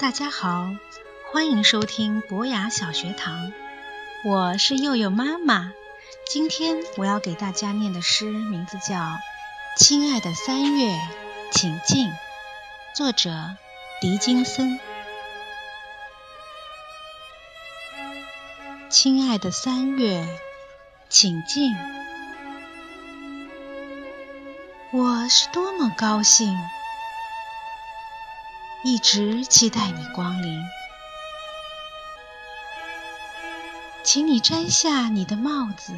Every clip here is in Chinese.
大家好，欢迎收听博雅小学堂，我是佑佑妈妈。今天我要给大家念的诗名字叫《亲爱的三月，请进》，作者狄金森。亲爱的三月，请进，我是多么高兴。一直期待你光临，请你摘下你的帽子，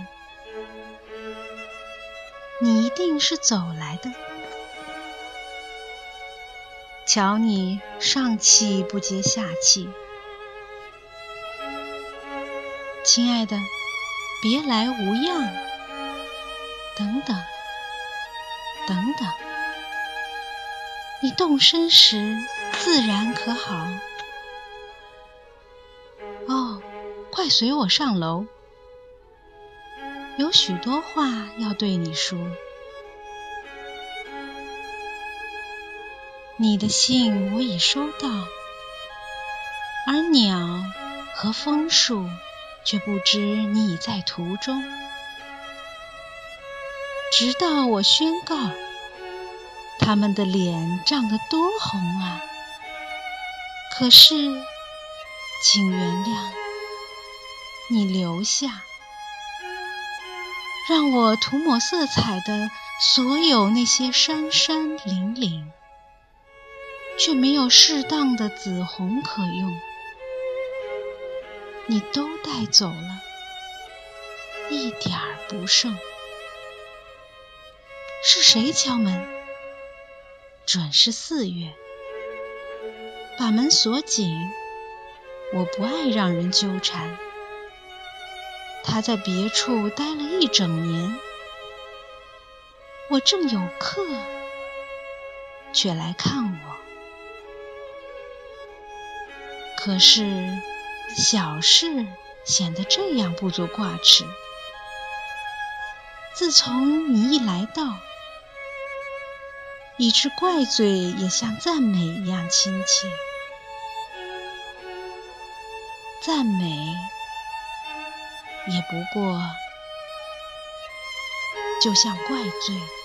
你一定是走来的。瞧你上气不接下气，亲爱的，别来无恙。等等，等等，你动身时。自然可好？哦，快随我上楼，有许多话要对你说。你的信我已收到，而鸟和枫树却不知你已在途中。直到我宣告，他们的脸涨得多红啊！可是，请原谅，你留下，让我涂抹色彩的所有那些山山岭岭，却没有适当的紫红可用，你都带走了，一点儿不剩。是谁敲门？准是四月。把门锁紧，我不爱让人纠缠。他在别处待了一整年，我正有客，却来看我。可是小事显得这样不足挂齿。自从你一来到，以致怪罪也像赞美一样亲切，赞美也不过就像怪罪。